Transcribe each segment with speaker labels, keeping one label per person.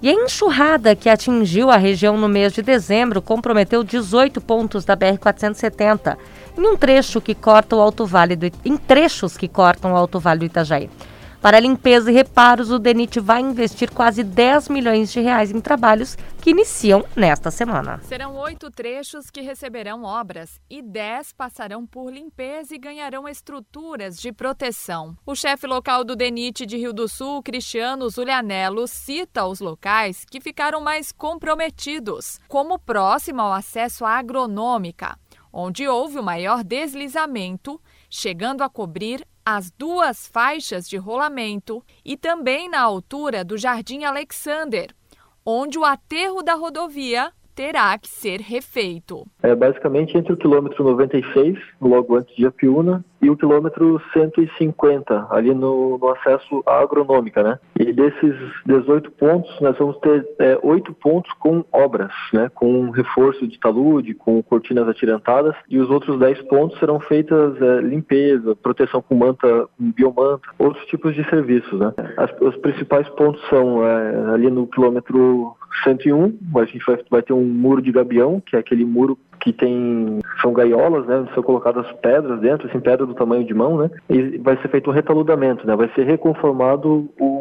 Speaker 1: E a enxurrada que atingiu a região no mês de dezembro comprometeu 18 pontos da BR-470 em um trecho que corta o Alto Vale do, em trechos que cortam o Alto Vale do Itajaí. Para limpeza e reparos, o DENIT vai investir quase 10 milhões de reais em trabalhos que iniciam nesta semana.
Speaker 2: Serão oito trechos que receberão obras e dez passarão por limpeza e ganharão estruturas de proteção. O chefe local do DENIT de Rio do Sul, Cristiano Zulianello, cita os locais que ficaram mais comprometidos, como próximo ao acesso à agronômica, onde houve o maior deslizamento, chegando a cobrir as duas faixas de rolamento e também na altura do Jardim Alexander, onde o aterro da rodovia terá que ser refeito.
Speaker 3: É basicamente entre o quilômetro 96, logo antes de Apiúna, e o quilômetro 150, ali no, no acesso à agronômica, né? E desses 18 pontos, nós vamos ter é, 8 pontos com obras, né? Com reforço de talude, com cortinas atirantadas, e os outros 10 pontos serão feitas é, limpeza, proteção com manta, com biomanta, outros tipos de serviços, né? As, os principais pontos são é, ali no quilômetro 101, a gente vai, vai ter um muro de gabião, que é aquele muro que tem são gaiolas, né, onde são colocadas pedras dentro, assim, pedra do tamanho de mão, né, e vai ser feito um retaludamento, né, vai ser reconformado o,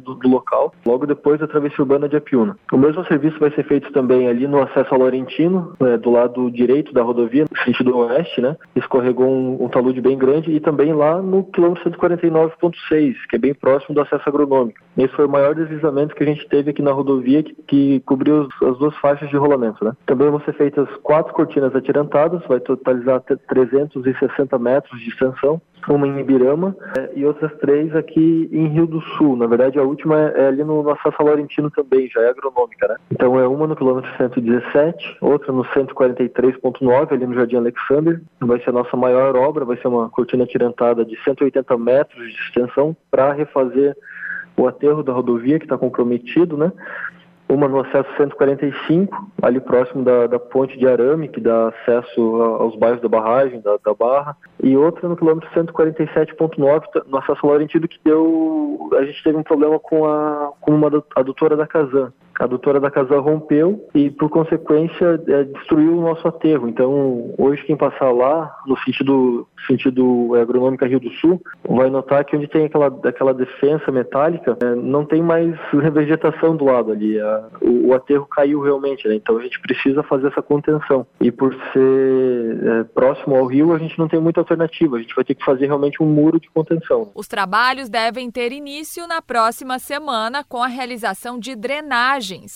Speaker 3: do, do, local, logo depois da travessia urbana de Apiúna. O mesmo serviço vai ser feito também ali no acesso ao Laurentino, né, do lado direito da rodovia, no sentido oeste, né, escorregou um, um talude bem grande, e também lá no quilômetro 149.6, que é bem próximo do acesso agronômico. Esse foi o maior deslizamento que a gente teve aqui na rodovia, que, que cobriu as duas faixas de rolamento, né. Também vão ser feitas quatro cortinas atirantadas, vai totalizar 360 metros de extensão, uma em Ibirama é, e outras três aqui em Rio do Sul. Na verdade, a última é, é ali no, no acesso Laurentino também, já é agronômica, né? Então é uma no quilômetro 117, outra no 143.9, ali no Jardim Alexander. Vai ser a nossa maior obra, vai ser uma cortina atirantada de 180 metros de extensão para refazer o aterro da rodovia que está comprometido, né? Uma no acesso 145, ali próximo da, da ponte de arame, que dá acesso aos bairros da barragem, da, da Barra, e outra no quilômetro 147.9, no acesso ao Laurentino, que deu. A gente teve um problema com, a, com uma adutora da Casan a adutora da casa rompeu e, por consequência, é, destruiu o nosso aterro. Então, hoje, quem passar lá, no sentido, sentido é, agronômico Rio do Sul, vai notar que onde tem aquela, aquela defensa metálica, é, não tem mais revegetação do lado ali. O, o, aterro caiu realmente, né? Então, a gente precisa fazer essa contenção. E por ser é, próximo ao rio, a gente não tem muita alternativa. A gente vai ter que fazer realmente um muro de contenção.
Speaker 2: Os trabalhos devem ter início na próxima semana com a realização de drenagem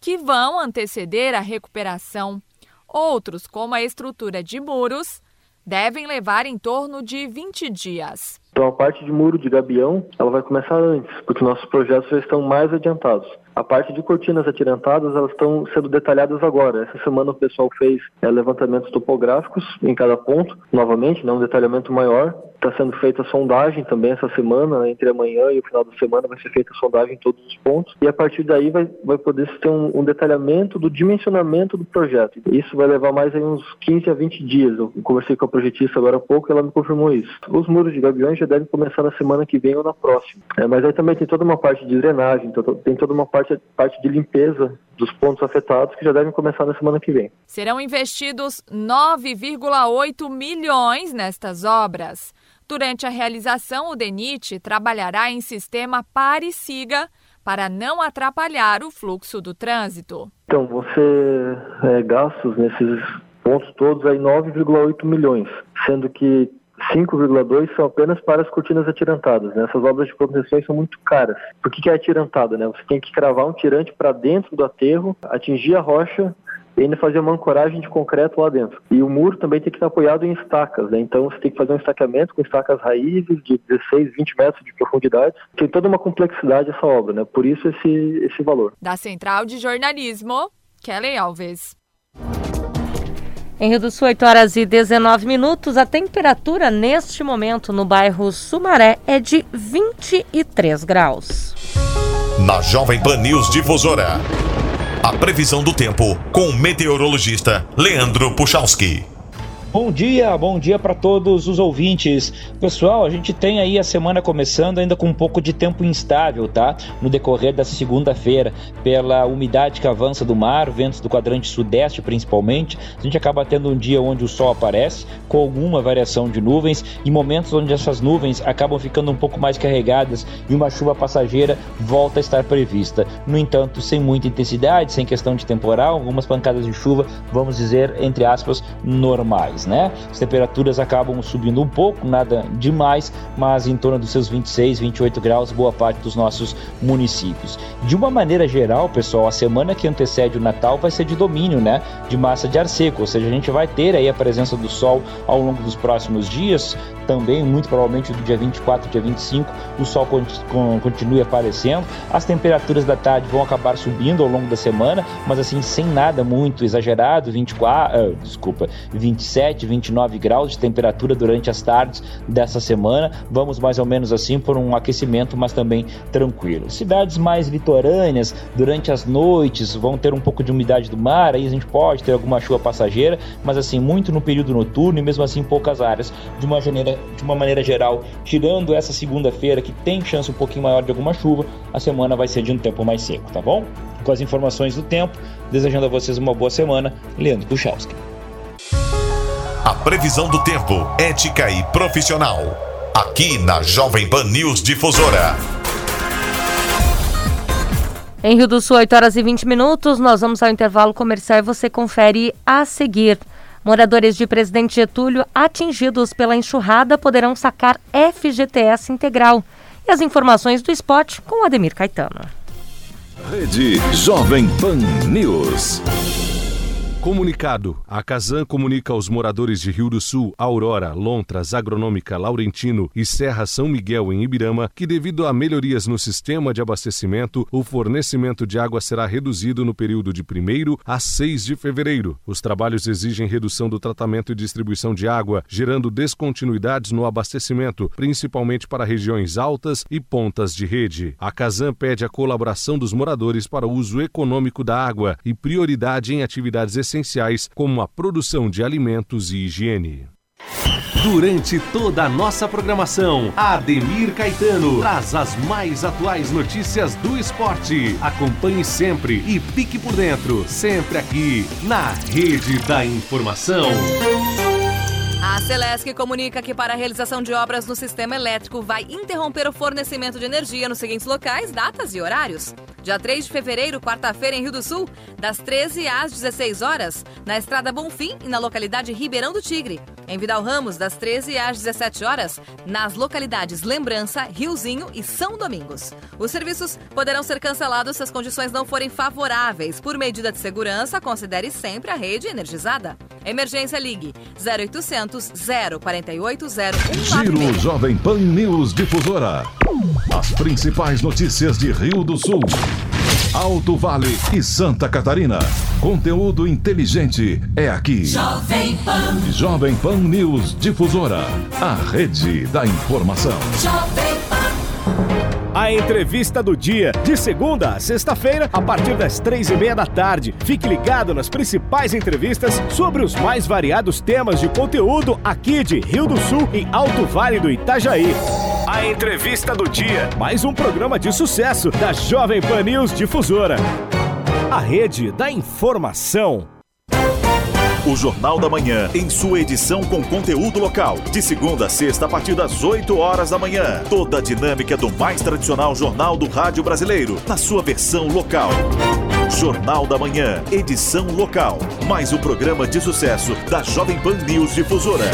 Speaker 2: que vão anteceder a recuperação. Outros, como a estrutura de muros, devem levar em torno de 20 dias.
Speaker 3: Então a parte de muro de gabião, ela vai começar antes, porque nossos projetos já estão mais adiantados. A parte de cortinas atirantadas, elas estão sendo detalhadas agora. Essa semana o pessoal fez é, levantamentos topográficos em cada ponto, novamente, né, um detalhamento maior. Está sendo feita a sondagem também essa semana, né, entre amanhã e o final da semana vai ser feita a sondagem em todos os pontos. E a partir daí vai, vai poder ter um, um detalhamento do dimensionamento do projeto. Isso vai levar mais aí uns 15 a 20 dias. Eu conversei com a projetista agora há pouco e ela me confirmou isso. Os muros de gaviões já devem começar na semana que vem ou na próxima. É, mas aí também tem toda uma parte de drenagem, tem toda uma parte, parte de limpeza dos pontos afetados que já devem começar na semana que vem.
Speaker 2: Serão investidos 9,8 milhões nestas obras. Durante a realização, o DENIT trabalhará em sistema pare e siga para não atrapalhar o fluxo do trânsito.
Speaker 3: Então, você é, gastos nesses pontos todos aí 9,8 milhões, sendo que 5,2 são apenas para as cortinas atirantadas. Né? Essas obras de contenção são muito caras. Por que, que é atirantada? Né? Você tem que cravar um tirante para dentro do aterro, atingir a rocha e ainda fazer uma ancoragem de concreto lá dentro. E o muro também tem que estar apoiado em estacas, né? Então você tem que fazer um estaqueamento com estacas raízes de 16, 20 metros de profundidade. Tem toda uma complexidade essa obra, né? Por isso esse, esse valor.
Speaker 2: Da Central de Jornalismo, Kelly Alves.
Speaker 1: Em Rio do Sul, 8 horas e 19 minutos. A temperatura neste momento no bairro Sumaré é de 23 graus.
Speaker 4: Na Jovem Pan News Difusora. A previsão do tempo com o meteorologista Leandro Puchalski.
Speaker 5: Bom dia, bom dia para todos os ouvintes. Pessoal, a gente tem aí a semana começando ainda com um pouco de tempo instável, tá? No decorrer dessa segunda-feira, pela umidade que avança do mar, ventos do quadrante sudeste principalmente, a gente acaba tendo um dia onde o sol aparece com alguma variação de nuvens e momentos onde essas nuvens acabam ficando um pouco mais carregadas e uma chuva passageira volta a estar prevista. No entanto, sem muita intensidade, sem questão de temporal, algumas pancadas de chuva, vamos dizer, entre aspas, normais né? As temperaturas acabam subindo um pouco, nada demais, mas em torno dos seus 26, 28 graus, boa parte dos nossos municípios. De uma maneira geral, pessoal, a semana que antecede o Natal vai ser de domínio, né? De massa de ar seco, ou seja, a gente vai ter aí a presença do sol ao longo dos próximos dias, também, muito provavelmente do dia 24, dia 25, o sol continue aparecendo. As temperaturas da tarde vão acabar subindo ao longo da semana, mas assim, sem nada muito exagerado, 24, uh, desculpa, 27, 29 graus de temperatura durante as tardes dessa semana. Vamos mais ou menos assim por um aquecimento, mas também tranquilo. Cidades mais litorâneas, durante as noites, vão ter um pouco de umidade do mar, aí a gente pode ter alguma chuva passageira, mas assim, muito no período noturno e mesmo assim poucas áreas. De uma maneira de uma maneira geral, tirando essa segunda-feira que tem chance um pouquinho maior de alguma chuva, a semana vai ser de um tempo mais seco, tá bom? Com as informações do tempo, desejando a vocês uma boa semana, Leandro Puchalski.
Speaker 4: A previsão do tempo, ética e profissional. Aqui na Jovem Pan News Difusora.
Speaker 1: Em Rio do Sul, 8 horas e 20 minutos, nós vamos ao intervalo comercial e você confere a seguir. Moradores de Presidente Getúlio atingidos pela enxurrada poderão sacar FGTS integral. E as informações do esporte com Ademir Caetano.
Speaker 6: Rede Jovem Pan News.
Speaker 7: Comunicado. A Casan comunica aos moradores de Rio do Sul, Aurora, Lontras, Agronômica, Laurentino e Serra São Miguel, em Ibirama, que devido a melhorias no sistema de abastecimento, o fornecimento de água será reduzido no período de 1 a 6 de fevereiro. Os trabalhos exigem redução do tratamento e distribuição de água, gerando descontinuidades no abastecimento, principalmente para regiões altas e pontas de rede. A Casan pede a colaboração dos moradores para o uso econômico da água e prioridade em atividades essenciais essenciais, como a produção de alimentos e higiene.
Speaker 6: Durante toda a nossa programação, Ademir Caetano traz as mais atuais notícias do esporte. Acompanhe sempre e fique por dentro, sempre aqui na Rede da Informação.
Speaker 8: A Celesc comunica que para a realização de obras no sistema elétrico vai interromper o fornecimento de energia nos seguintes locais, datas e horários. Dia 3 de fevereiro, quarta-feira, em Rio do Sul, das 13 às 16 horas, na Estrada Bonfim e na localidade Ribeirão do Tigre. Em Vidal Ramos, das 13 às 17 horas, nas localidades Lembrança, Riozinho e São Domingos. Os serviços poderão ser cancelados se as condições não forem favoráveis. Por medida de segurança, considere sempre a rede energizada. Emergência Ligue 0800 048 0196.
Speaker 6: Giro Jovem Pan News Difusora. As principais notícias de Rio do Sul. Alto Vale e Santa Catarina. Conteúdo inteligente é aqui.
Speaker 9: Jovem Pan.
Speaker 6: Jovem Pan News Difusora. A rede da informação.
Speaker 9: Jovem Pan.
Speaker 10: A entrevista do dia, de segunda a sexta-feira, a partir das três e meia da tarde. Fique ligado nas principais entrevistas sobre os mais variados temas de conteúdo aqui de Rio do Sul e Alto Vale do Itajaí. A entrevista do dia, mais um programa de sucesso da Jovem Pan News Difusora. A rede da informação.
Speaker 6: O Jornal da Manhã, em sua edição com conteúdo local. De segunda a sexta, a partir das 8 horas da manhã. Toda a dinâmica do mais tradicional jornal do rádio brasileiro, na sua versão local. Jornal da Manhã, edição local. Mais um programa de sucesso da Jovem Pan News Difusora.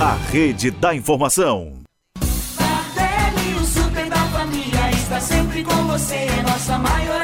Speaker 6: A rede da informação.
Speaker 9: Tardelli, o super da família, está sempre com você, nossa maior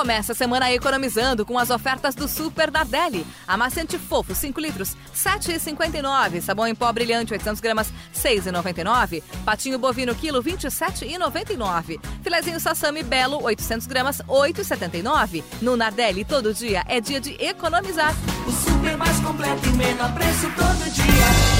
Speaker 8: Começa a semana economizando com as ofertas do Super da Deli. Amaciante fofo, 5 litros, 7,59. Sabão em pó brilhante, 800 gramas, 6,99. Patinho bovino, quilo, 27,99. Filezinho sassami belo, 800 gramas, 8,79. No Nardelli, todo dia é dia de economizar.
Speaker 9: O super mais completo e menor preço todo dia.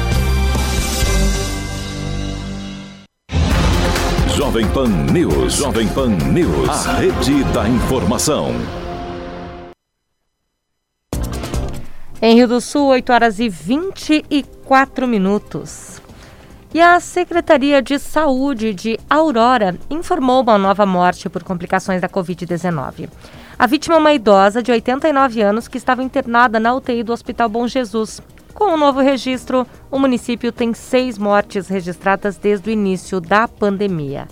Speaker 4: Jovem Pan News. Jovem Pan News. A rede da informação.
Speaker 1: Em Rio do Sul, 8 horas e 24 minutos. E a Secretaria de Saúde de Aurora informou uma nova morte por complicações da Covid-19. A vítima é uma idosa de 89 anos que estava internada na UTI do Hospital Bom Jesus. Com o novo registro, o município tem seis mortes registradas desde o início da pandemia.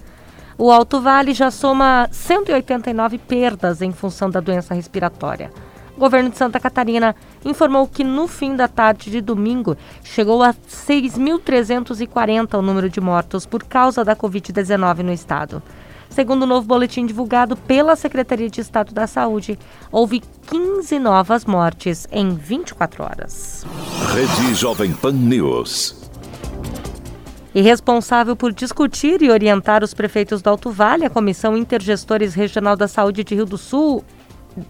Speaker 1: O Alto Vale já soma 189 perdas em função da doença respiratória. O governo de Santa Catarina informou que no fim da tarde de domingo chegou a 6.340 o número de mortos por causa da Covid-19 no estado. Segundo o novo boletim divulgado pela Secretaria de Estado da Saúde, houve 15 novas mortes em 24 horas.
Speaker 4: Rede Jovem Pan News.
Speaker 1: E responsável por discutir e orientar os prefeitos do Alto Vale, a Comissão Intergestores Regional da Saúde de Rio do Sul,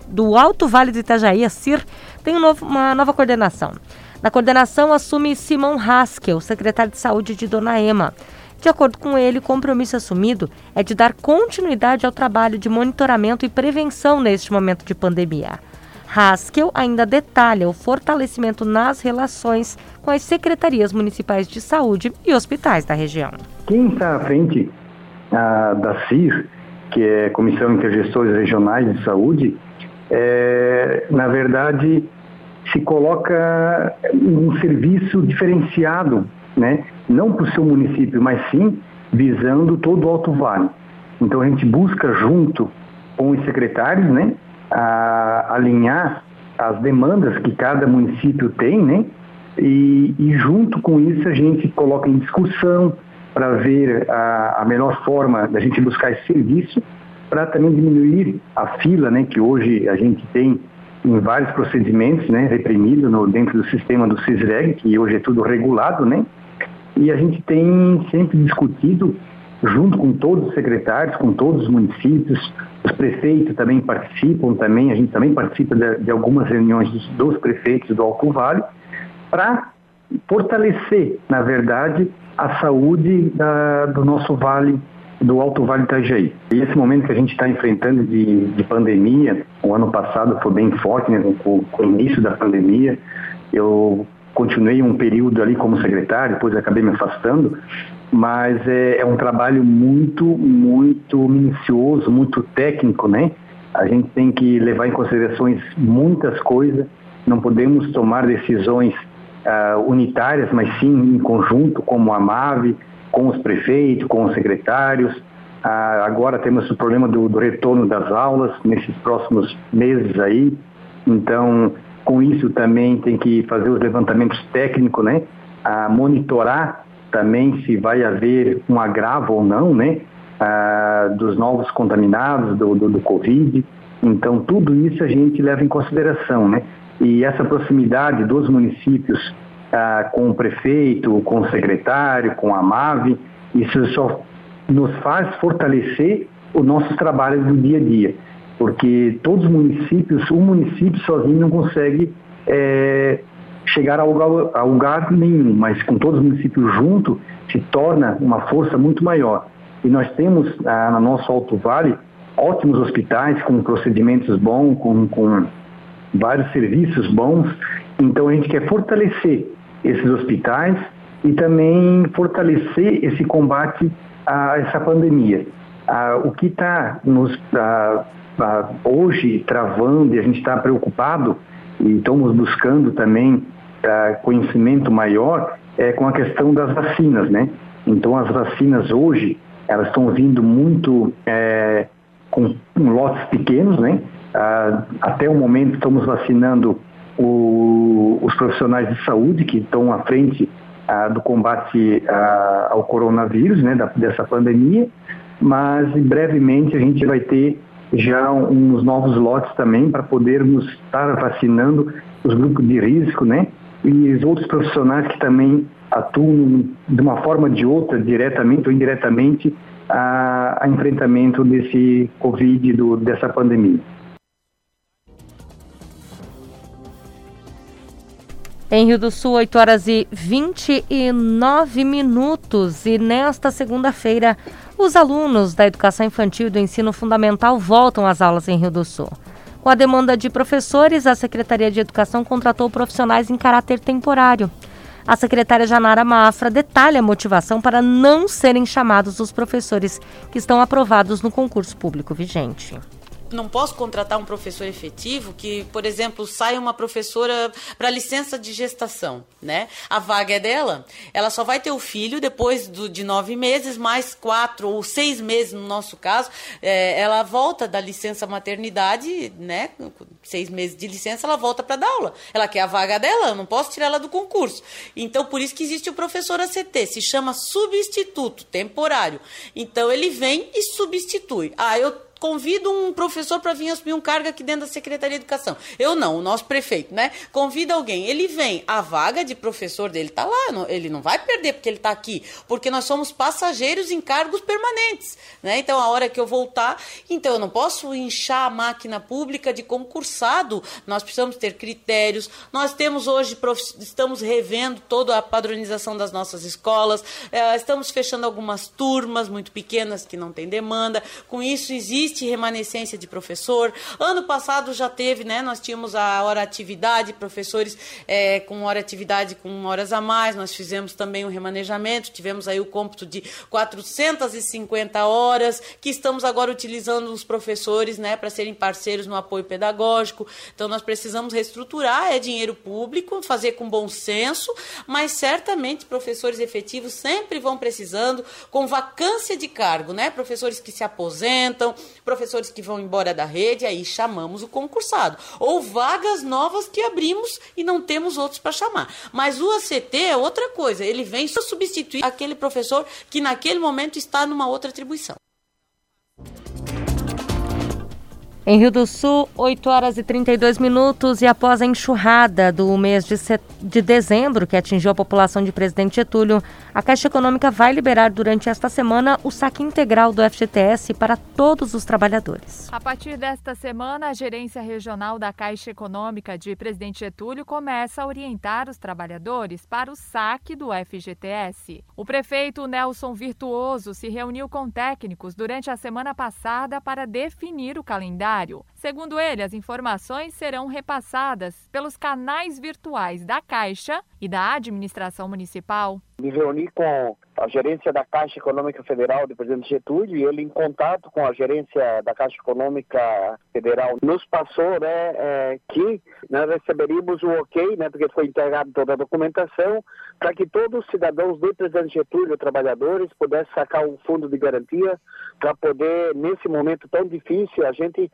Speaker 1: do Alto Vale de Itajaí, a CIR, tem um uma nova coordenação. Na coordenação assume Simão Haskell, secretário de Saúde de Dona Ema. De acordo com ele, o compromisso assumido é de dar continuidade ao trabalho de monitoramento e prevenção neste momento de pandemia. Haskell ainda detalha o fortalecimento nas relações com as secretarias municipais de saúde e hospitais da região.
Speaker 11: Quem está à frente ah, da CIR, que é Comissão Intergestores Regionais de Saúde, é, na verdade se coloca um serviço diferenciado, né? Não para o seu município, mas sim visando todo o Alto Vale. Então a gente busca junto com os secretários, né, alinhar as demandas que cada município tem, né? E, e junto com isso a gente coloca em discussão para ver a, a melhor forma da gente buscar esse serviço para também diminuir a fila, né? Que hoje a gente tem em vários procedimentos, né? Reprimido no, dentro do sistema do CISREG, que hoje é tudo regulado, né? E a gente tem sempre discutido junto com todos os secretários, com todos os municípios, os prefeitos também participam também, a gente também participa de, de algumas reuniões dos, prefeitos do Alto Vale, para fortalecer, na verdade, a saúde da, do nosso vale, do Alto Vale Itajaí. E esse momento que a gente está enfrentando de, de, pandemia, o ano passado foi bem forte, né, com, com o início da pandemia, eu continuei um período ali como secretário, depois acabei me afastando, mas é, é, um trabalho muito, muito minucioso, muito técnico, né? A gente tem que levar em considerações muitas coisas, não podemos tomar decisões uh, unitárias, mas sim em conjunto, como a MAVE, com os prefeitos, com os secretários. Uh, agora temos o problema do, do retorno das aulas nesses próximos meses aí, então com isso também tem que fazer os levantamentos técnicos, né? A monitorar também se vai haver um agravo ou não, né? Ah, dos novos contaminados do, do, do, Covid. Então, tudo isso a gente leva em consideração, né? E essa proximidade dos municípios ah, com o prefeito, com o secretário, com a MAVE, isso só nos faz fortalecer o nosso trabalho do dia a dia, porque todos os municípios, um município sozinho não consegue é, chegar a lugar, a lugar nenhum, mas com todos os municípios juntos se torna uma força muito maior. E nós temos ah, no nosso Alto Vale ótimos hospitais com procedimentos bons, com, com vários serviços bons. Então a gente quer fortalecer esses hospitais e também fortalecer esse combate a essa pandemia. Ah, o que está nos ah, ah, hoje travando e a gente está preocupado e estamos buscando também conhecimento maior é com a questão das vacinas, né? Então as vacinas hoje elas estão vindo muito é, com, com lotes pequenos, né? Ah, até o momento estamos vacinando o, os profissionais de saúde que estão à frente ah, do combate ao coronavírus, né? Da, dessa pandemia, mas brevemente a gente vai ter já uns novos lotes também para podermos estar vacinando os grupos de risco, né? E os outros profissionais que também atuam de uma forma ou de outra, diretamente ou indiretamente, a, a enfrentamento desse Covid, do, dessa pandemia.
Speaker 1: Em Rio do Sul, 8 horas e 29 minutos. E nesta segunda-feira, os alunos da educação infantil e do ensino fundamental voltam às aulas em Rio do Sul. Com a demanda de professores, a Secretaria de Educação contratou profissionais em caráter temporário. A secretária Janara Mafra detalha a motivação para não serem chamados os professores que estão aprovados no concurso público vigente
Speaker 12: não posso contratar um professor efetivo que, por exemplo, saia uma professora para licença de gestação, né? A vaga é dela, ela só vai ter o filho depois do, de nove meses, mais quatro ou seis meses no nosso caso, é, ela volta da licença maternidade, né? Seis meses de licença, ela volta para dar aula. Ela quer a vaga dela, eu não posso tirar ela do concurso. Então, por isso que existe o professor ACT, se chama substituto temporário. Então, ele vem e substitui. Ah, eu convido um professor para vir assumir um cargo aqui dentro da Secretaria de Educação. Eu não, o nosso prefeito, né? Convida alguém, ele vem, a vaga de professor dele está lá, ele não vai perder porque ele está aqui, porque nós somos passageiros em cargos permanentes, né? Então, a hora que eu voltar, então eu não posso inchar a máquina pública de concursado, nós precisamos ter critérios, nós temos hoje, estamos revendo toda a padronização das nossas escolas, eh, estamos fechando algumas turmas muito pequenas que não têm demanda, com isso existe existe remanescência de professor. Ano passado já teve, né? Nós tínhamos a hora atividade, professores é, com hora atividade com horas a mais. Nós fizemos também o um remanejamento, tivemos aí o cômputo de 450 horas, que estamos agora utilizando os professores, né, para serem parceiros no apoio pedagógico. Então nós precisamos reestruturar, é dinheiro público, fazer com bom senso, mas certamente professores efetivos sempre vão precisando, com vacância de cargo, né? Professores que se aposentam, professores que vão embora da rede, aí chamamos o concursado. Ou vagas novas que abrimos e não temos outros para chamar. Mas o ACT é outra coisa, ele vem só substituir aquele professor que naquele momento está numa outra atribuição.
Speaker 1: Em Rio do Sul, 8 horas e 32 minutos e após a enxurrada do mês de, set... de dezembro, que atingiu a população de Presidente Getúlio, a Caixa Econômica vai liberar durante esta semana o saque integral do FGTS para todos os trabalhadores.
Speaker 2: A partir desta semana, a Gerência Regional da Caixa Econômica de Presidente Getúlio começa a orientar os trabalhadores para o saque do FGTS. O prefeito Nelson Virtuoso se reuniu com técnicos durante a semana passada para definir o calendário Segundo ele, as informações serão repassadas pelos canais virtuais da Caixa e da administração municipal.
Speaker 13: Me reuni com a gerência da Caixa Econômica Federal do presidente Getúlio e ele, em contato com a gerência da Caixa Econômica Federal, nos passou né, é, que nós receberíamos o ok, né, porque foi entregada toda a documentação, para que todos os cidadãos do presidente Getúlio, trabalhadores, pudessem sacar um fundo de garantia para poder, nesse momento tão difícil, a gente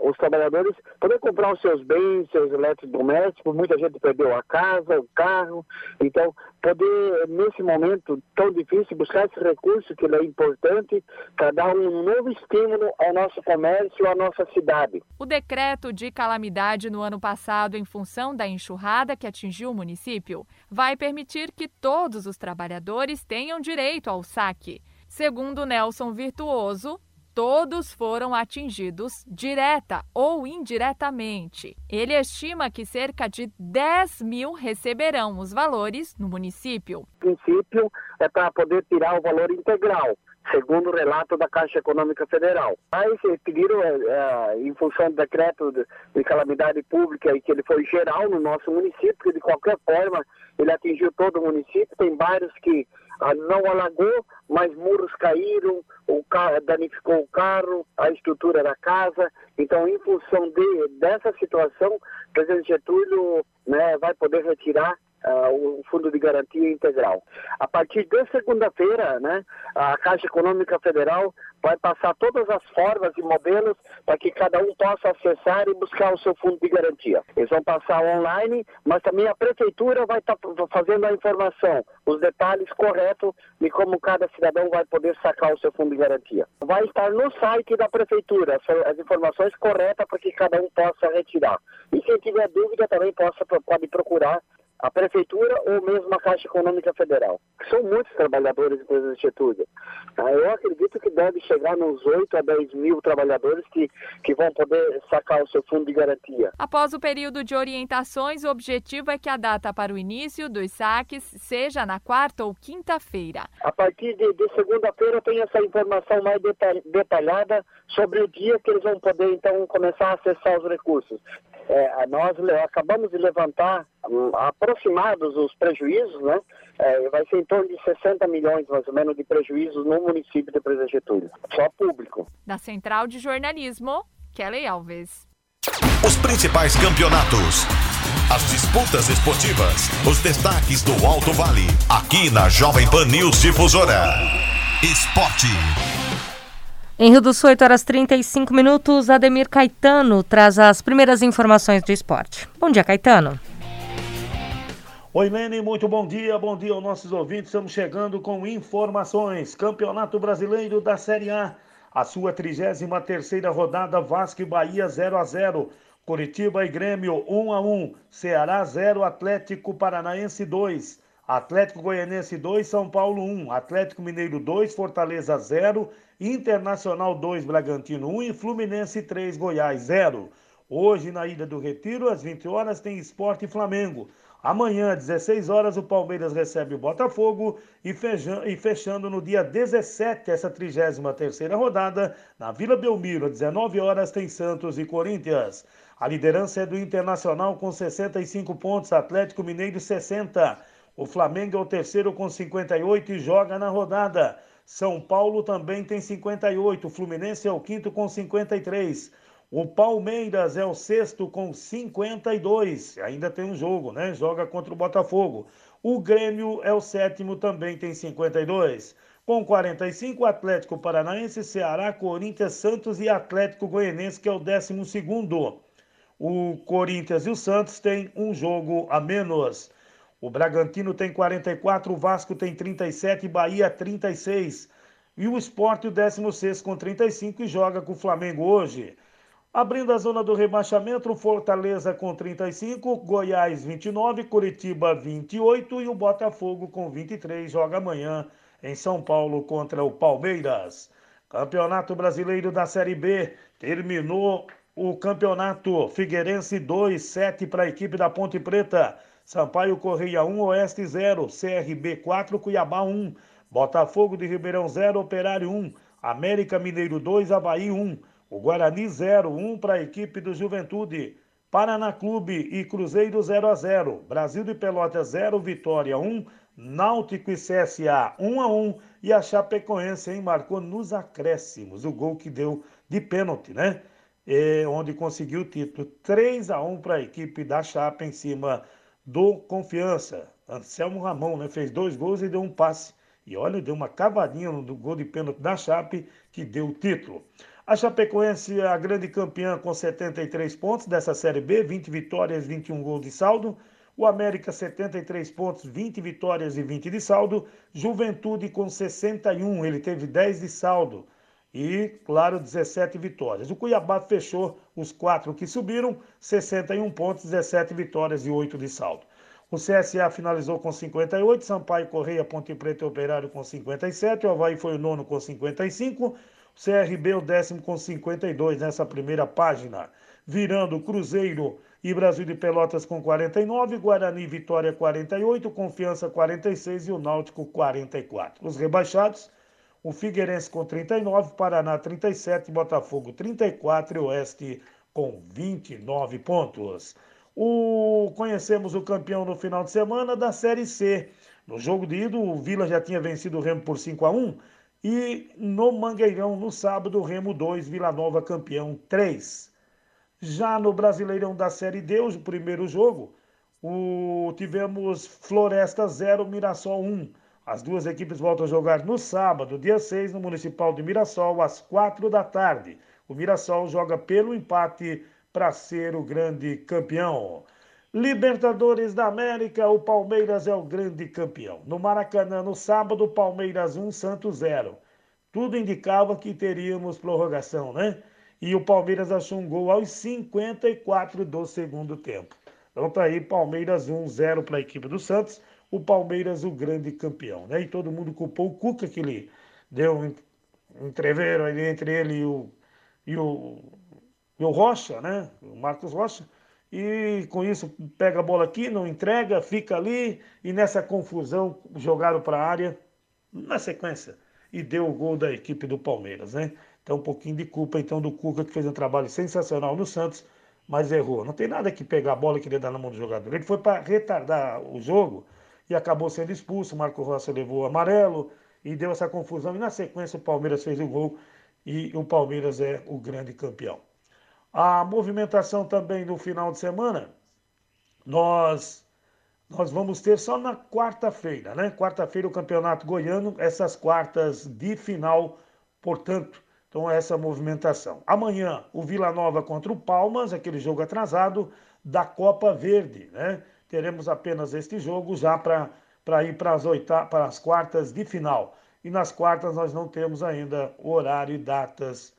Speaker 13: os trabalhadores poder comprar os seus bens, seus eletrodomésticos, muita gente perdeu a casa, o carro, então poder nesse momento tão difícil buscar esse recurso que é importante para dar um novo estímulo ao nosso comércio, à nossa cidade.
Speaker 2: O decreto de calamidade no ano passado em função da enxurrada que atingiu o município vai permitir que todos os trabalhadores tenham direito ao saque. Segundo Nelson Virtuoso, todos foram atingidos direta ou indiretamente. Ele estima que cerca de 10 mil receberão os valores no município.
Speaker 13: O princípio é para poder tirar o valor integral segundo o relato da Caixa Econômica Federal. Mas pediram, é, é, em função do decreto de, de, calamidade pública, e que ele foi geral no nosso município, que de qualquer forma ele atingiu todo o município. Tem bairros que não alagou, mas muros caíram, o carro, danificou o carro, a estrutura da casa. Então, em função de, dessa situação, o presidente Getúlio né, vai poder retirar uh, o fundo de garantia integral. A partir de segunda-feira, né, a Caixa Econômica Federal vai passar todas as formas e modelos para que cada um possa acessar e buscar o seu fundo de garantia. Eles vão passar online, mas também a prefeitura vai estar tá fazendo a informação, os detalhes corretos de como cada cidadão vai poder sacar o seu fundo de garantia. Vai estar no site da prefeitura as informações corretas para que cada um possa retirar. E quem tiver dúvida também possa, pode procurar a Prefeitura ou mesmo a Caixa Econômica Federal. São muitos trabalhadores empresas de Getúlio. Ah, eu acredito que deve chegar nos 8 a 10 mil trabalhadores que, que vão poder sacar o seu fundo de garantia.
Speaker 2: Após o período de orientações, o objetivo é que a data para o início dos saques seja na quarta ou quinta-feira.
Speaker 13: A partir de, de segunda-feira tem essa informação mais detalhada sobre o dia que eles vão poder então começar a acessar os recursos. É, nós acabamos de levantar um, aproximados os prejuízos, né? É, vai ser em torno de 60 milhões, mais ou menos, de prejuízos no município de Presa Getúlio, só público.
Speaker 2: Da Central de Jornalismo, Kelly Alves.
Speaker 4: Os principais campeonatos, as disputas esportivas, os destaques do Alto Vale, aqui na Jovem Pan News Difusora. Esporte.
Speaker 1: Em Rio do Sul, 8 horas 35 minutos, Ademir Caetano traz as primeiras informações do esporte. Bom dia, Caetano.
Speaker 14: Oi, Lene, muito bom dia. Bom dia aos nossos ouvintes. Estamos chegando com informações. Campeonato Brasileiro da Série A. A sua 33 rodada, Vasco e Bahia 0 a 0 Curitiba e Grêmio 1 a 1 Ceará 0, Atlético Paranaense 2. Atlético Goianense 2, São Paulo 1. Atlético Mineiro 2, Fortaleza 0 Internacional 2, Bragantino 1 e Fluminense 3, Goiás 0. Hoje, na Ilha do Retiro, às 20 horas, tem Esporte e Flamengo. Amanhã, às 16 horas, o Palmeiras recebe o Botafogo e, fechando no dia 17, essa 33 rodada, na Vila Belmiro, às 19 horas, tem Santos e Corinthians. A liderança é do Internacional com 65 pontos, Atlético Mineiro 60. O Flamengo é o terceiro com 58 e joga na rodada. São Paulo também tem 58. O Fluminense é o quinto com 53. O Palmeiras é o sexto com 52. Ainda tem um jogo, né? Joga contra o Botafogo. O Grêmio é o sétimo, também tem 52. Com 45, Atlético Paranaense, Ceará, Corinthians, Santos e Atlético Goianense, que é o décimo segundo. O Corinthians e o Santos têm um jogo a menos. O Bragantino tem 44, o Vasco tem 37, Bahia 36. E o Sport, o 16 com 35 e joga com o Flamengo hoje. Abrindo a zona do rebaixamento, o Fortaleza com 35, Goiás 29, Curitiba 28 e o Botafogo com 23 joga amanhã em São Paulo contra o Palmeiras. Campeonato Brasileiro da Série B terminou o campeonato Figueirense 2, 7 para a equipe da Ponte Preta. Sampaio Correia 1, Oeste 0, CRB 4, Cuiabá 1, Botafogo de Ribeirão 0, Operário 1, América Mineiro 2, Havaí 1, o Guarani 0, 1 para a equipe do Juventude, Paraná Clube e Cruzeiro 0 a 0, Brasil de Pelotas 0, Vitória 1, Náutico e CSA 1 a 1 e a Chapecoense hein, marcou nos acréscimos o gol que deu de pênalti, né? É, onde conseguiu o título 3 a 1 para a equipe da Chape em cima do Confiança. Anselmo Ramon né, fez dois gols e deu um passe. E olha, deu uma cavadinha no gol de pênalti da Chape, que deu o título. A Chapecoense é a grande campeã com 73 pontos dessa Série B, 20 vitórias, 21 gols de saldo. O América 73 pontos, 20 vitórias e 20 de saldo. Juventude com 61, ele teve 10 de saldo e, claro, 17 vitórias. O Cuiabá fechou os quatro que subiram, 61 pontos, 17 vitórias e 8 de saldo. O CSA finalizou com 58, Sampaio Correia, Ponte Preta e Operário com 57, o Havaí foi o nono com 55, o CRB o décimo com 52 nessa primeira página. Virando Cruzeiro e Brasil de Pelotas com 49, Guarani Vitória 48, Confiança 46 e o Náutico 44. Os rebaixados o Figueirense com 39, Paraná 37, Botafogo 34 e Oeste com 29 pontos. O... Conhecemos o campeão no final de semana da Série C. No jogo de ida, o Vila já tinha vencido o Remo por 5 a 1 e no Mangueirão, no sábado, Remo 2, Vila Nova campeão 3. Já no Brasileirão da Série D, o primeiro jogo, O, tivemos Floresta 0, Mirassol 1. As duas equipes voltam a jogar no sábado, dia 6, no Municipal de Mirassol, às 4 da tarde. O Mirassol joga pelo empate para ser o grande campeão. Libertadores da América, o Palmeiras é o grande campeão. No Maracanã, no sábado, Palmeiras 1, Santos 0. Tudo indicava que teríamos prorrogação, né? E o Palmeiras achou um gol aos 54 do segundo tempo. Então tá aí, Palmeiras 1, 0 para a equipe do Santos. O Palmeiras, o grande campeão, né? E todo mundo culpou o Cuca, que ele deu um entreveiro ali entre ele e o, e o, e o Rocha, né? O Marcos Rocha e com isso pega a bola aqui, não entrega, fica ali e nessa confusão jogaram para a área na sequência e deu o gol da equipe do Palmeiras, né? Então um pouquinho de culpa então do Cuca que fez um trabalho sensacional no Santos, mas errou. Não tem nada que pegar a bola e querer dar na mão do jogador. Ele foi para retardar o jogo e acabou sendo expulso. Marco Rossi levou amarelo e deu essa confusão e na sequência o Palmeiras fez o gol e o Palmeiras é o grande campeão. A movimentação também no final de semana, nós nós vamos ter só na quarta-feira, né? Quarta-feira o Campeonato Goiano, essas quartas de final, portanto, então essa movimentação. Amanhã o Vila Nova contra o Palmas, aquele jogo atrasado da Copa Verde, né? Teremos apenas este jogo já para ir para as para as quartas de final. E nas quartas nós não temos ainda horário e datas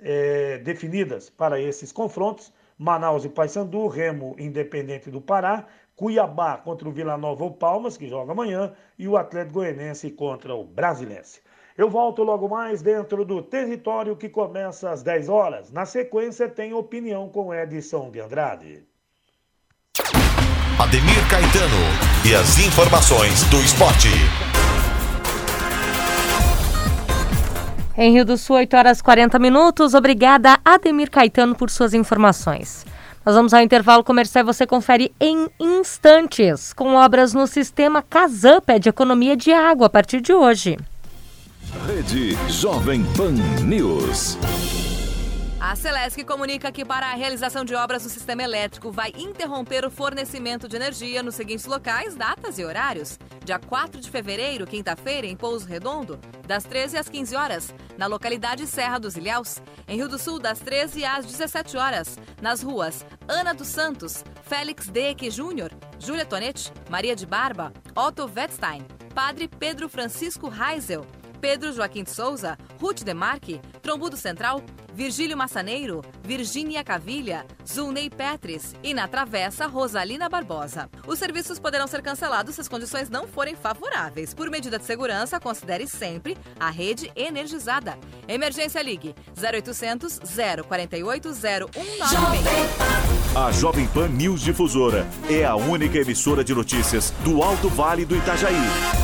Speaker 14: é, definidas para esses confrontos. Manaus e Paysandu, Remo Independente do Pará, Cuiabá contra o Vila Nova ou Palmas, que joga amanhã, e o Atlético Goianense contra o Brasilense. Eu volto logo mais dentro do território que começa às 10 horas. Na sequência, tem opinião com Edson de Andrade.
Speaker 4: Ademir Caetano e as informações do esporte.
Speaker 1: Em Rio do Sul, 8 horas 40 minutos. Obrigada, Ademir Caetano, por suas informações. Nós vamos ao intervalo comercial e você confere em instantes. Com obras no sistema Casam, pede economia de água a partir de hoje.
Speaker 6: Rede Jovem Pan News.
Speaker 8: A Celesc comunica que para a realização de obras no sistema elétrico vai interromper o fornecimento de energia nos seguintes locais, datas e horários. Dia 4 de fevereiro, quinta-feira, em Pouso Redondo, das 13 às 15 horas, na localidade Serra dos Ilhéus. Em Rio do Sul, das 13 às 17 horas, nas ruas Ana dos Santos, Félix Deque Júnior, Júlia Tonetti, Maria de Barba, Otto Wettstein, Padre Pedro Francisco Reisel, Pedro Joaquim de Souza, Ruth Demarque, Trombudo Central, Virgílio Massaneiro, Virgínia Cavilha, Zulney Petris e na Travessa Rosalina Barbosa. Os serviços poderão ser cancelados se as condições não forem favoráveis. Por medida de segurança, considere sempre a rede energizada. Emergência Ligue 0800 048 0196.
Speaker 6: A Jovem Pan News Difusora é a única emissora de notícias do Alto Vale do Itajaí.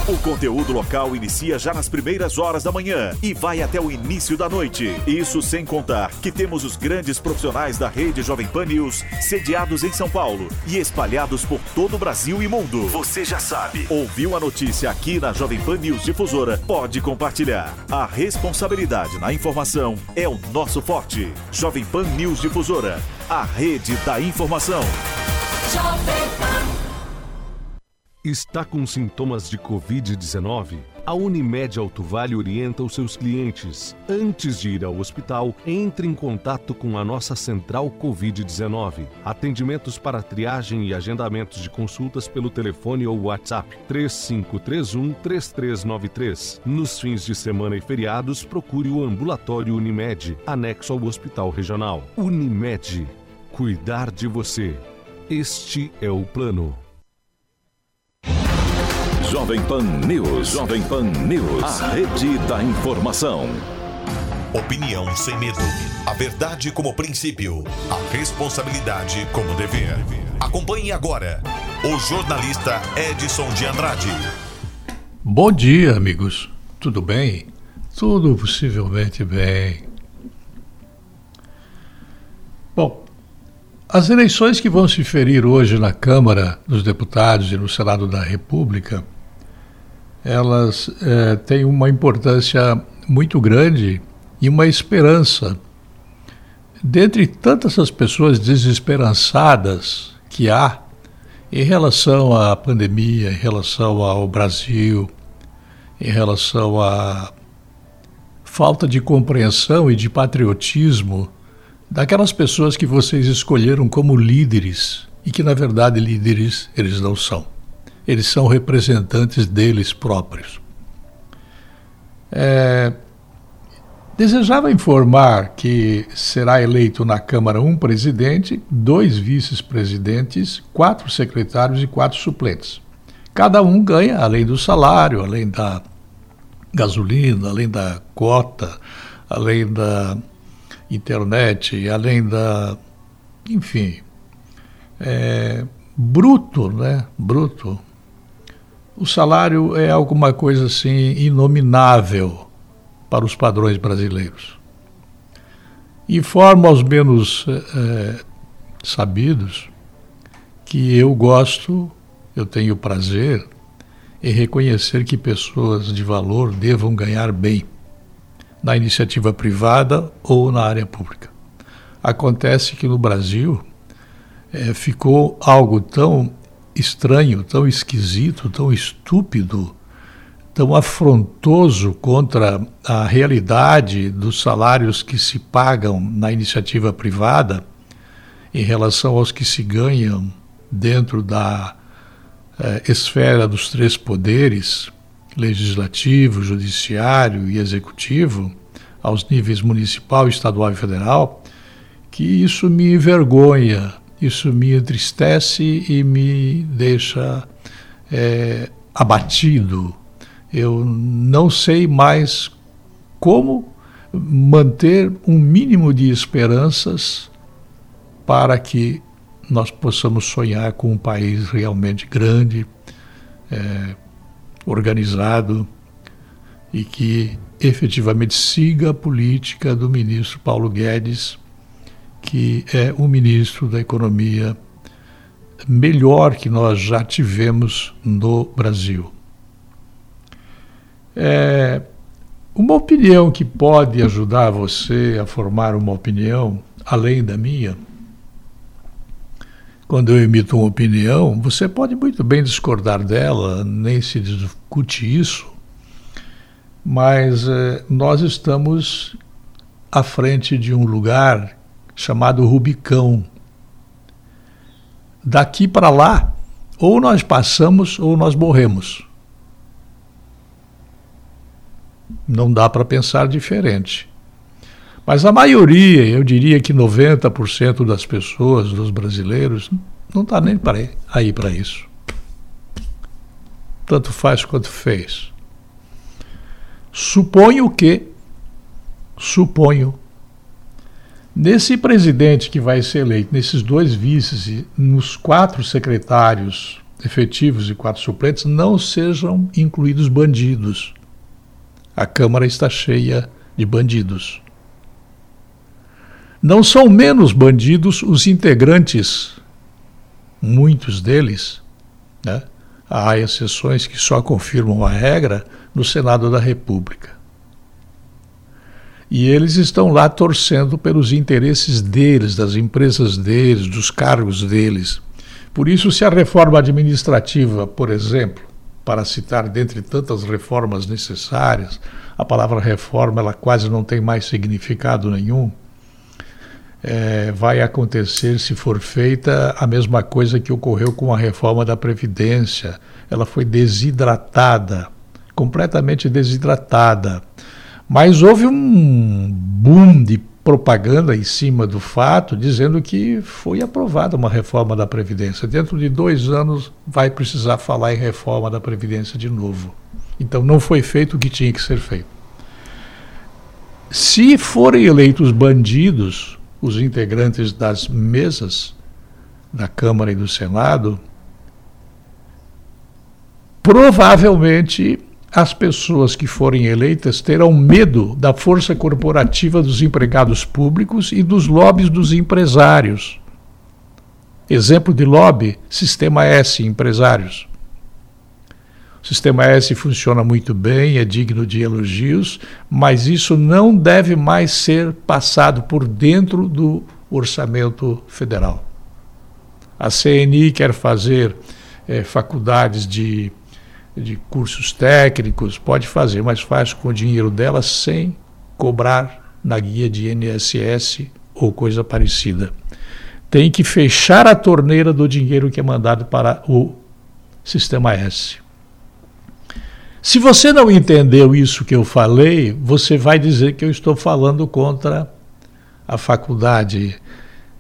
Speaker 6: O conteúdo local inicia já nas primeiras horas da manhã e vai até o início da noite. Isso sem contar que temos os grandes profissionais da rede Jovem Pan News sediados em São Paulo e espalhados por todo o Brasil e mundo. Você já sabe. Ouviu a notícia aqui na Jovem Pan News Difusora? Pode compartilhar. A responsabilidade na informação é o nosso forte. Jovem Pan News Difusora, a rede da informação.
Speaker 7: Está com sintomas de Covid-19? A Unimed Alto Vale orienta os seus clientes. Antes de ir ao hospital, entre em contato com a nossa central Covid-19. Atendimentos para triagem e agendamentos de consultas pelo telefone ou WhatsApp 3531-3393. Nos fins de semana e feriados, procure o ambulatório Unimed, anexo ao Hospital Regional. Unimed. Cuidar de você. Este é o plano.
Speaker 6: Jovem Pan News. Jovem Pan News. A rede da informação.
Speaker 4: Opinião sem medo. A verdade como princípio. A responsabilidade como dever. Acompanhe agora o jornalista Edson de Andrade.
Speaker 15: Bom dia, amigos. Tudo bem? Tudo possivelmente bem. Bom, as eleições que vão se ferir hoje na Câmara dos Deputados e no Senado da República elas é, têm uma importância muito grande e uma esperança. Dentre tantas as pessoas desesperançadas que há Em relação à pandemia, em relação ao Brasil, em relação à falta de compreensão e de patriotismo daquelas pessoas que vocês escolheram como líderes e que, na verdade, líderes eles não são. Eles são representantes deles próprios. É, Desejava informar que será eleito na Câmara um presidente, dois vice-presidentes, quatro secretários e quatro suplentes. Cada um ganha, além do salário, além da gasolina, além da cota, além da internet, além da. Enfim. É, bruto, né? Bruto. O salário é alguma coisa assim inominável para os padrões brasileiros. Informo aos menos é, sabidos que eu gosto, eu tenho prazer em reconhecer que pessoas de valor devam ganhar bem, na iniciativa privada ou na área pública. Acontece que no Brasil é, ficou algo tão estranho, tão esquisito, tão estúpido tão afrontoso contra a realidade dos salários que se pagam na iniciativa privada em relação aos que se ganham dentro da eh, esfera dos três poderes legislativo, judiciário e executivo, aos níveis municipal, estadual e federal, que isso me envergonha, isso me entristece e me deixa é, abatido. Eu não sei mais como manter um mínimo de esperanças para que nós possamos sonhar com um país realmente grande, é, organizado e que efetivamente siga a política do ministro Paulo Guedes, que é o ministro da Economia melhor que nós já tivemos no Brasil. É, uma opinião que pode ajudar você a formar uma opinião além da minha. Quando eu emito uma opinião, você pode muito bem discordar dela, nem se discute isso, mas é, nós estamos à frente de um lugar chamado Rubicão. Daqui para lá, ou nós passamos ou nós morremos. Não dá para pensar diferente. Mas a maioria, eu diria que 90% das pessoas, dos brasileiros, não está nem aí para isso. Tanto faz quanto fez. Suponho que, suponho, nesse presidente que vai ser eleito, nesses dois vices e nos quatro secretários efetivos e quatro suplentes, não sejam incluídos bandidos a Câmara está cheia de bandidos. Não são menos bandidos os integrantes, muitos deles, né? há exceções que só confirmam a regra no Senado da República. E eles estão lá torcendo pelos interesses deles, das empresas deles, dos cargos deles. Por isso, se a reforma administrativa, por exemplo, para citar dentre tantas reformas necessárias, a palavra reforma ela quase não tem mais significado nenhum. É, vai acontecer se for feita a mesma coisa que ocorreu com a reforma da Previdência. Ela foi desidratada, completamente desidratada. Mas houve um boom de propaganda em cima do fato, dizendo que foi aprovada uma reforma da Previdência. Dentro de dois anos vai precisar falar em reforma da Previdência de novo. Então não foi feito o que tinha que ser feito. Se forem eleitos bandidos, os integrantes das mesas da Câmara e do Senado, provavelmente as pessoas que forem eleitas terão medo da força corporativa dos empregados públicos e dos lobbies dos empresários. Exemplo de lobby: Sistema S Empresários. O Sistema S funciona muito bem, é digno de elogios, mas isso não deve mais ser passado por dentro do orçamento federal. A CNI quer fazer é, faculdades de, de cursos técnicos, pode fazer, mas faz com o dinheiro dela sem cobrar na guia de INSS ou coisa parecida. Tem que fechar a torneira do dinheiro que é mandado para o Sistema S. Se você não entendeu isso que eu falei, você vai dizer que eu estou falando contra a faculdade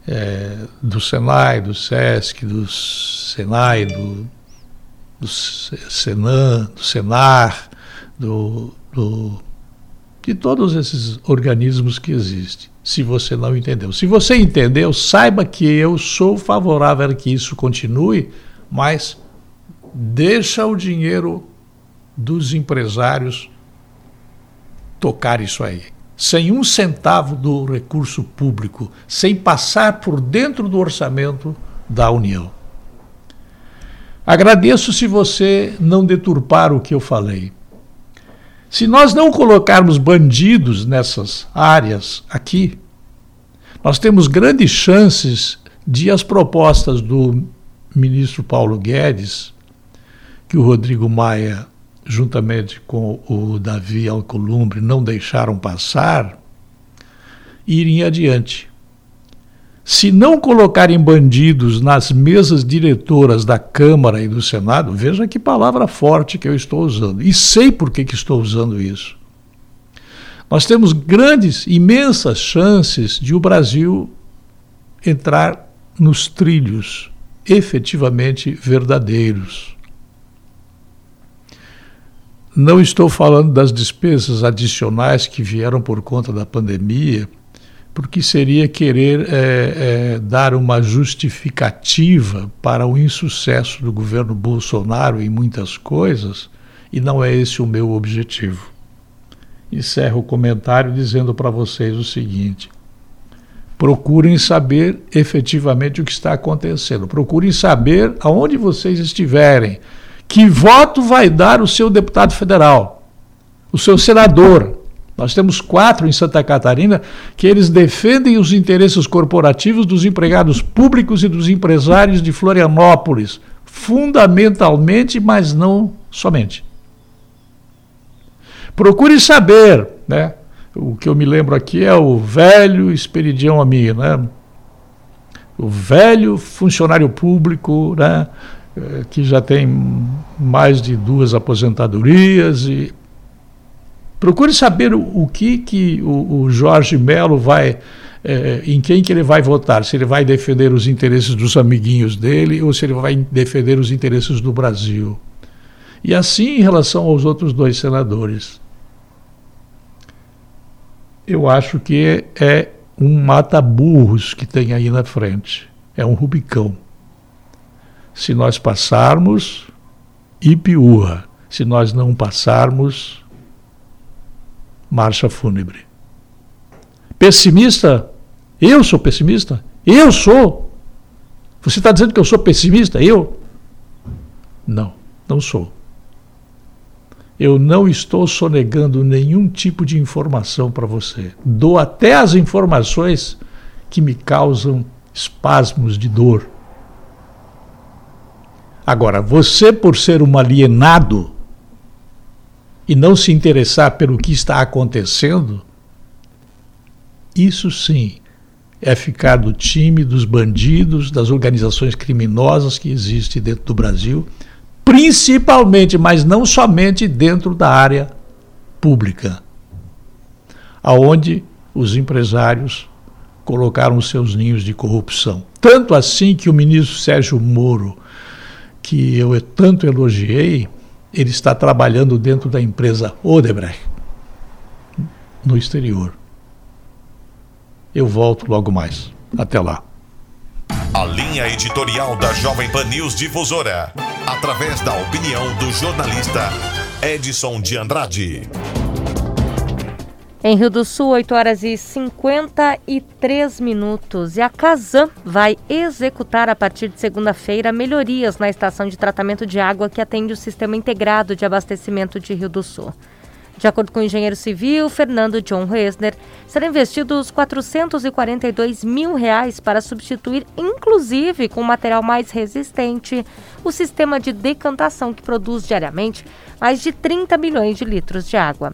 Speaker 15: é, do Senai, do SESC, do Senai, do, do Senan, do Senar, do, do, de todos esses organismos que existem. Se você não entendeu. Se você entendeu, saiba que eu sou favorável a que isso continue, mas deixa o dinheiro dos empresários tocar isso aí. Sem um centavo do recurso público, sem passar por dentro do orçamento da União. Agradeço se você não deturpar o que eu falei. Se nós não colocarmos bandidos nessas áreas aqui, nós temos grandes chances de as propostas do ministro Paulo Guedes, que o Rodrigo Maia juntamente com o Davi Alcolumbre, não deixaram passar, irem adiante. Se não colocarem bandidos nas mesas diretoras da Câmara e do Senado, veja que palavra forte que eu estou usando. E sei por que, que estou usando isso. Nós temos grandes, imensas chances de o Brasil entrar nos trilhos efetivamente verdadeiros não estou falando das despesas adicionais que vieram por conta da pandemia, porque seria querer é, é, dar uma justificativa para o insucesso do governo Bolsonaro em muitas coisas, e não é esse o meu objetivo. Encerro o comentário dizendo para vocês o seguinte: procurem saber efetivamente o que está acontecendo, procurem saber aonde vocês estiverem que voto vai dar o seu deputado federal, o seu senador. Nós temos quatro em Santa Catarina que eles defendem os interesses corporativos dos empregados públicos e dos empresários de Florianópolis, fundamentalmente, mas não somente. Procure saber, né? O que eu me lembro aqui é o velho Esperidião amigo, né? O velho funcionário público, né? Eh, que já tem mais de duas aposentadorias e procure saber o, o que que o, o Jorge Melo vai é, em quem que ele vai votar, se ele vai defender os interesses dos amiguinhos dele ou se ele vai defender os interesses do Brasil. E assim em relação aos outros dois senadores. Eu acho que é um mata-burros que tem aí na frente. É um Rubicão. Se nós passarmos, Ipiúa. Se nós não passarmos, marcha fúnebre. Pessimista? Eu sou pessimista? Eu sou? Você está dizendo que eu sou pessimista? Eu? Não, não sou. Eu não estou sonegando nenhum tipo de informação para você. Dou até as informações que me causam espasmos de dor. Agora, você, por ser um alienado e não se interessar pelo que está acontecendo, isso sim é ficar do time dos bandidos, das organizações criminosas que existem dentro do Brasil, principalmente, mas não somente dentro da área pública, aonde os empresários colocaram seus ninhos de corrupção. Tanto assim que o ministro Sérgio Moro que eu tanto elogiei, ele está trabalhando dentro da empresa Odebrecht, no exterior. Eu volto logo mais. Até lá.
Speaker 4: A linha editorial da Jovem Pan News Difusora, através da opinião do jornalista Edson de Andrade.
Speaker 1: Em Rio do Sul, 8 horas e 53 minutos. E a Casan vai executar a partir de segunda-feira melhorias na estação de tratamento de água que atende o sistema integrado de abastecimento de Rio do Sul. De acordo com o engenheiro civil Fernando John Reisner, serão investidos 442 mil reais para substituir, inclusive com material mais resistente, o sistema de decantação que produz diariamente mais de 30 milhões de litros de água.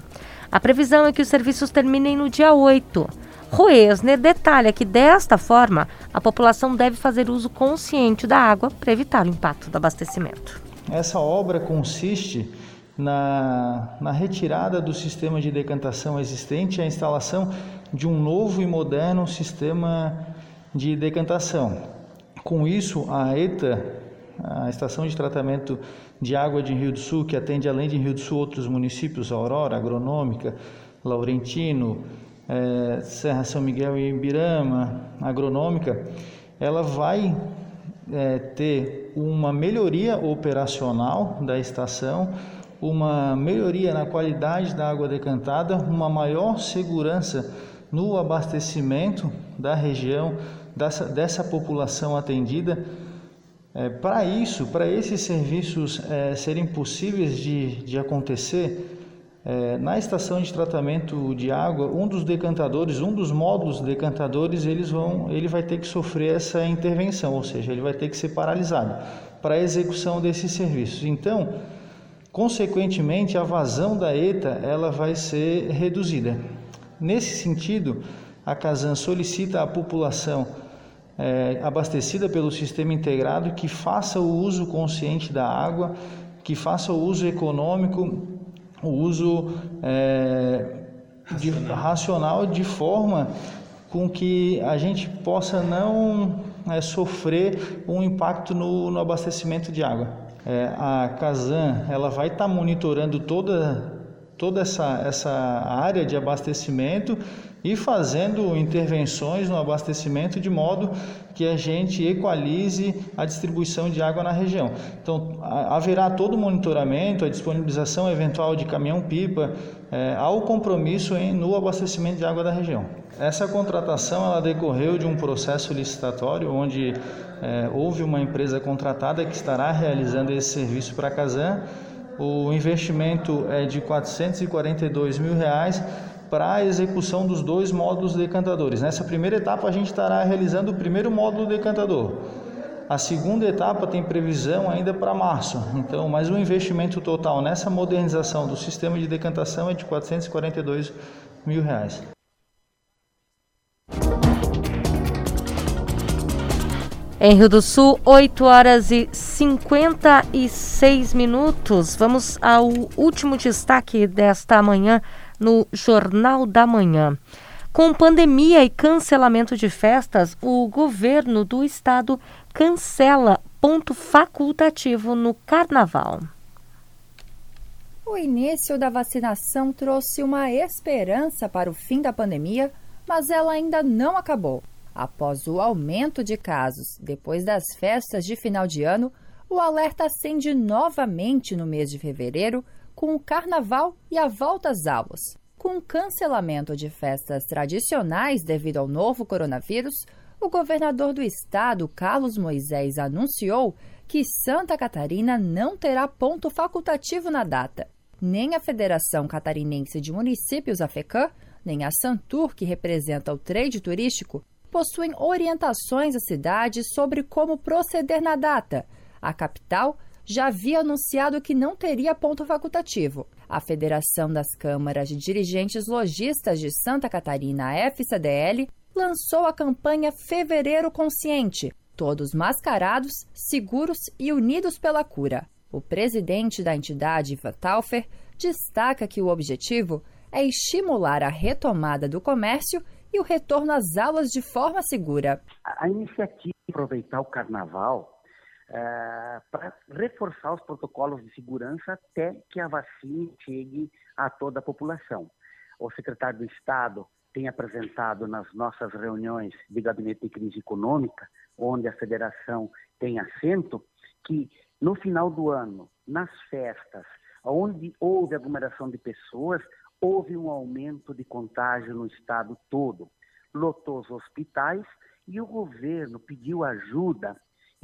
Speaker 1: A previsão é que os serviços terminem no dia 8. Roesner detalha que, desta forma, a população deve fazer uso consciente da água para evitar o impacto do abastecimento.
Speaker 16: Essa obra consiste na, na retirada do sistema de decantação existente e a instalação de um novo e moderno sistema de decantação. Com isso, a ETA, a Estação de Tratamento de Água de Rio do Sul, que atende além de Rio do Sul outros municípios, Aurora, Agronômica, Laurentino, é, Serra São Miguel e Ibirama, Agronômica, ela vai é, ter uma melhoria operacional da estação, uma melhoria na qualidade da água decantada, uma maior segurança no abastecimento da região, dessa, dessa população atendida. É, para isso, para esses serviços é, serem possíveis de, de acontecer, é, na estação de tratamento de água, um dos decantadores, um dos módulos decantadores, eles vão, ele vai ter que sofrer essa intervenção, ou seja, ele vai ter que ser paralisado para a execução desses serviços. Então, Consequentemente, a vazão da ETA ela vai ser reduzida. Nesse sentido, a Casan solicita à população é, abastecida pelo sistema integrado que faça o uso consciente da água, que faça o uso econômico, o uso é, de, racional. de forma com que a gente possa não é, sofrer um impacto no, no abastecimento de água. É, a Casan ela vai estar tá monitorando toda toda essa, essa área de abastecimento e fazendo intervenções no abastecimento de modo que a gente equalize a distribuição de água na região. Então, haverá todo o monitoramento, a disponibilização eventual de caminhão-pipa, é, ao compromisso em, no abastecimento de água da região. Essa contratação ela decorreu de um processo licitatório onde é, houve uma empresa contratada que estará realizando esse serviço para a Casan. O investimento é de 442 mil reais para a execução dos dois módulos decantadores. Nessa primeira etapa, a gente estará realizando o primeiro módulo decantador. A segunda etapa tem previsão ainda para março. Então, mas o investimento total nessa modernização do sistema de decantação é de 442 mil reais.
Speaker 1: Em Rio do Sul, 8 horas e 56 minutos. Vamos ao último destaque desta manhã no Jornal da Manhã. Com pandemia e cancelamento de festas, o governo do estado cancela ponto facultativo no carnaval.
Speaker 17: O início da vacinação trouxe uma esperança para o fim da pandemia, mas ela ainda não acabou. Após o aumento de casos depois das festas de final de ano, o alerta acende novamente no mês de fevereiro com o carnaval e a volta às aulas. Com o cancelamento de festas tradicionais devido ao novo coronavírus, o governador do estado, Carlos Moisés, anunciou que Santa Catarina não terá ponto facultativo na data. Nem a Federação Catarinense de Municípios, a FECAM, nem a Santur, que representa o trade turístico, possuem orientações à cidade sobre como proceder na data. A capital já havia anunciado que não teria ponto facultativo. A Federação das Câmaras de Dirigentes Logistas de Santa Catarina, FCDL, lançou a campanha Fevereiro Consciente, todos mascarados, seguros e unidos pela cura. O presidente da entidade, Ivan Taufer, destaca que o objetivo é estimular a retomada do comércio e o retorno às aulas de forma segura.
Speaker 18: A iniciativa de aproveitar o carnaval é, para reforçar os protocolos de segurança até que a vacina chegue a toda a população. O secretário do Estado tem apresentado nas nossas reuniões de gabinete de crise econômica, onde a federação tem assento, que no final do ano, nas festas, onde houve aglomeração de pessoas, houve um aumento de contágio no estado todo. Lotou os hospitais e o governo pediu ajuda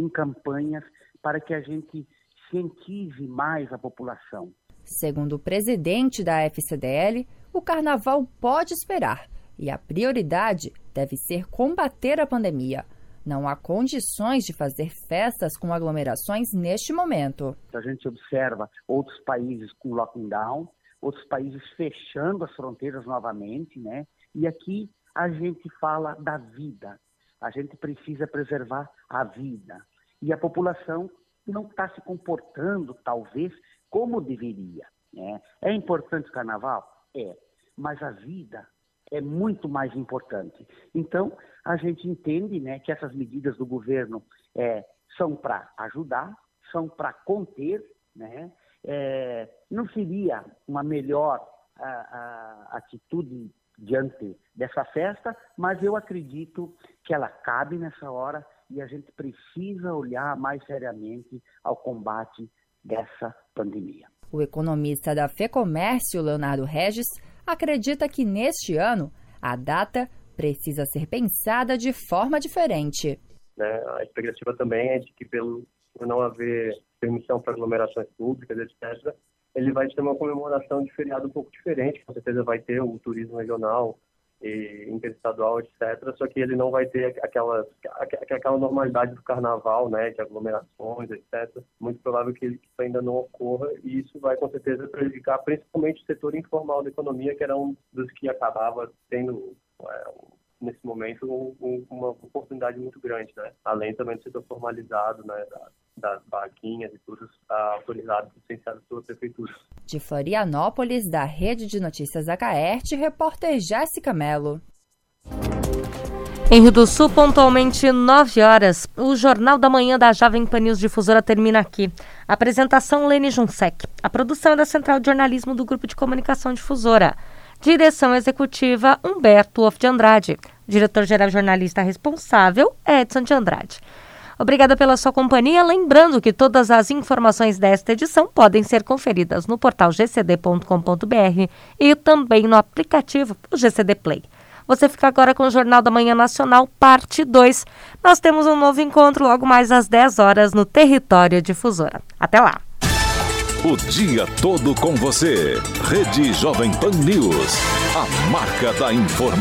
Speaker 18: em campanhas para que a gente cientize mais a população.
Speaker 17: Segundo o presidente da FCDL, o carnaval pode esperar e a prioridade deve ser combater a pandemia. Não há condições de fazer festas com aglomerações neste momento.
Speaker 18: A gente observa outros países com lockdown, outros países fechando as fronteiras novamente, né? E aqui a gente fala da vida. A gente precisa preservar a vida. E a população não está se comportando, talvez, como deveria. Né? É importante o carnaval? É. Mas a vida é muito mais importante. Então, a gente entende né, que essas medidas do governo é, são para ajudar, são para conter, né? É, não seria uma melhor a, a, atitude diante dessa festa, mas eu acredito que ela cabe nessa hora e a gente precisa olhar mais seriamente ao combate dessa pandemia.
Speaker 17: O economista da FEComércio, Leonardo Regis, acredita que neste ano a data precisa ser pensada de forma diferente.
Speaker 19: Né, a expectativa também é de que, pelo não haver permissão para aglomerações públicas, etc., ele vai ter uma comemoração de feriado um pouco diferente. Com certeza vai ter o turismo regional, e interestadual, etc. Só que ele não vai ter aquela, aquela normalidade do carnaval, né, de aglomerações, etc. Muito provável que isso ainda não ocorra e isso vai com certeza prejudicar principalmente o setor informal da economia, que era um dos que acabava tendo é, nesse momento um, um, uma oportunidade muito grande, né? Além também do setor formalizado, né, da, das barraquinhas e tudo autorizado e licenciado pela prefeitura.
Speaker 17: De Florianópolis, da Rede de Notícias da Caerte, repórter Jéssica Mello.
Speaker 1: Em Rio do Sul, pontualmente 9 horas, o Jornal da Manhã da Jovem Pan News Difusora termina aqui. Apresentação Lene Junsec. A produção é da Central de Jornalismo do Grupo de Comunicação Difusora. Direção Executiva Humberto Of de Andrade. Diretor-geral jornalista responsável Edson de Andrade. Obrigada pela sua companhia. Lembrando que todas as informações desta edição podem ser conferidas no portal gcd.com.br e também no aplicativo GCD Play. Você fica agora com o Jornal da Manhã Nacional, parte 2. Nós temos um novo encontro logo mais às 10 horas no Território Difusora. Até lá!
Speaker 6: O dia todo com você. Rede Jovem Pan News. A marca da informação.